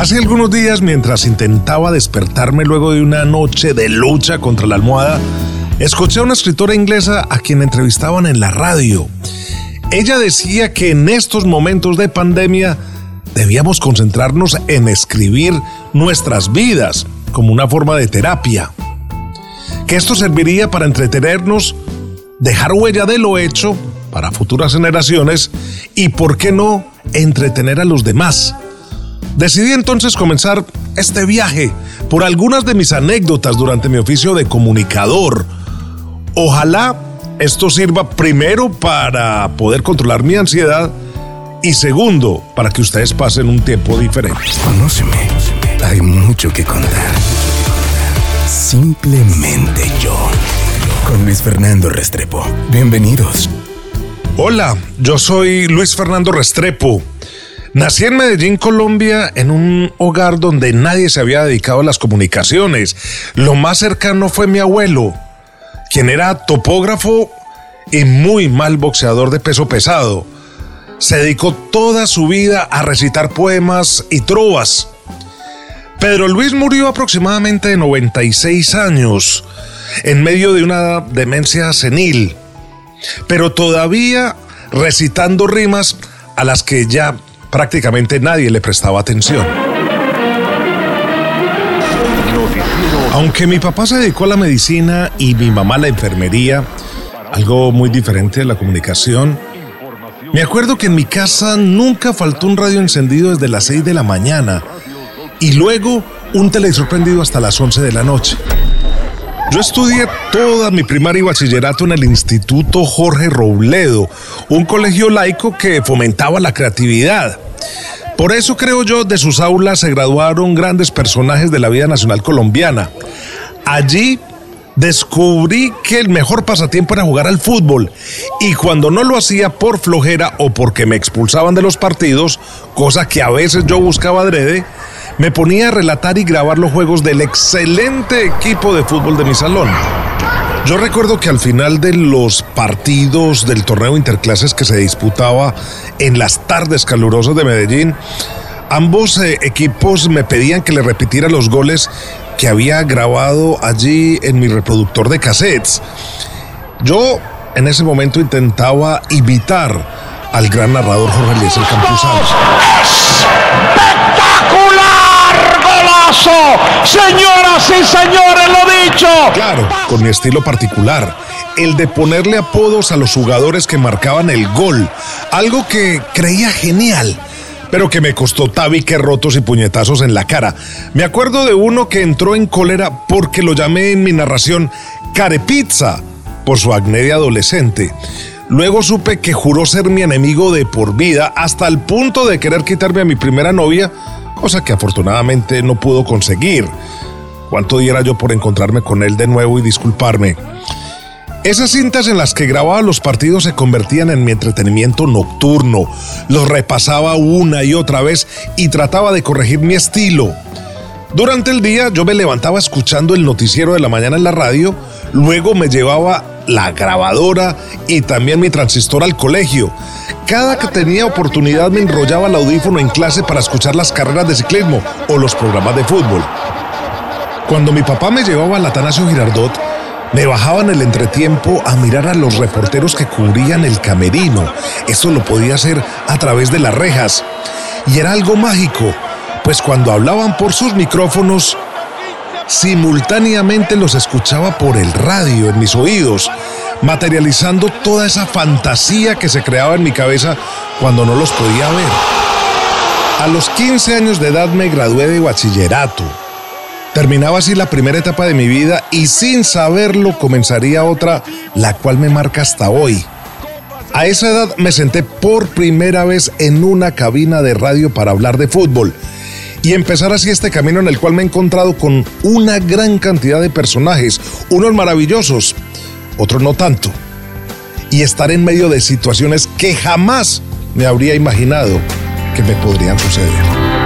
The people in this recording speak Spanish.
Hace algunos días, mientras intentaba despertarme luego de una noche de lucha contra la almohada, escuché a una escritora inglesa a quien entrevistaban en la radio. Ella decía que en estos momentos de pandemia debíamos concentrarnos en escribir nuestras vidas como una forma de terapia. Que esto serviría para entretenernos, dejar huella de lo hecho para futuras generaciones y, por qué no, entretener a los demás. Decidí entonces comenzar este viaje por algunas de mis anécdotas durante mi oficio de comunicador. Ojalá esto sirva primero para poder controlar mi ansiedad y segundo, para que ustedes pasen un tiempo diferente. Conóceme, hay mucho que contar. Simplemente yo. Con Luis Fernando Restrepo. Bienvenidos. Hola, yo soy Luis Fernando Restrepo. Nací en Medellín, Colombia, en un hogar donde nadie se había dedicado a las comunicaciones. Lo más cercano fue mi abuelo, quien era topógrafo y muy mal boxeador de peso pesado. Se dedicó toda su vida a recitar poemas y trovas. Pedro Luis murió aproximadamente de 96 años, en medio de una demencia senil, pero todavía recitando rimas a las que ya prácticamente nadie le prestaba atención. Aunque mi papá se dedicó a la medicina y mi mamá a la enfermería, algo muy diferente de la comunicación, me acuerdo que en mi casa nunca faltó un radio encendido desde las 6 de la mañana y luego un televisor prendido hasta las 11 de la noche. Yo estudié toda mi primaria y bachillerato en el Instituto Jorge Robledo, un colegio laico que fomentaba la creatividad. Por eso creo yo, de sus aulas se graduaron grandes personajes de la vida nacional colombiana. Allí descubrí que el mejor pasatiempo era jugar al fútbol y cuando no lo hacía por flojera o porque me expulsaban de los partidos, cosa que a veces yo buscaba adrede, me ponía a relatar y grabar los juegos del excelente equipo de fútbol de mi salón. Yo recuerdo que al final de los partidos del torneo interclases que se disputaba en las tardes calurosas de Medellín, ambos eh, equipos me pedían que le repitiera los goles que había grabado allí en mi reproductor de cassettes. Yo en ese momento intentaba imitar al gran narrador Jorge Eliezer Campuzano. Señoras y señores, lo dicho. Claro, con mi estilo particular, el de ponerle apodos a los jugadores que marcaban el gol, algo que creía genial pero que me costó tabiques rotos y puñetazos en la cara. Me acuerdo de uno que entró en cólera porque lo llamé en mi narración carepizza por su acné de adolescente. Luego supe que juró ser mi enemigo de por vida hasta el punto de querer quitarme a mi primera novia cosa que afortunadamente no pudo conseguir. ¿Cuánto diera yo por encontrarme con él de nuevo y disculparme? Esas cintas en las que grababa los partidos se convertían en mi entretenimiento nocturno. Los repasaba una y otra vez y trataba de corregir mi estilo. Durante el día yo me levantaba escuchando el noticiero de la mañana en la radio, luego me llevaba la grabadora y también mi transistor al colegio. Cada que tenía oportunidad me enrollaba el audífono en clase para escuchar las carreras de ciclismo o los programas de fútbol. Cuando mi papá me llevaba al Atanasio Girardot, me bajaba en el entretiempo a mirar a los reporteros que cubrían el camerino. Eso lo podía hacer a través de las rejas. Y era algo mágico, pues cuando hablaban por sus micrófonos, simultáneamente los escuchaba por el radio en mis oídos materializando toda esa fantasía que se creaba en mi cabeza cuando no los podía ver. A los 15 años de edad me gradué de bachillerato. Terminaba así la primera etapa de mi vida y sin saberlo comenzaría otra, la cual me marca hasta hoy. A esa edad me senté por primera vez en una cabina de radio para hablar de fútbol y empezar así este camino en el cual me he encontrado con una gran cantidad de personajes, unos maravillosos, otro no tanto. Y estar en medio de situaciones que jamás me habría imaginado que me podrían suceder.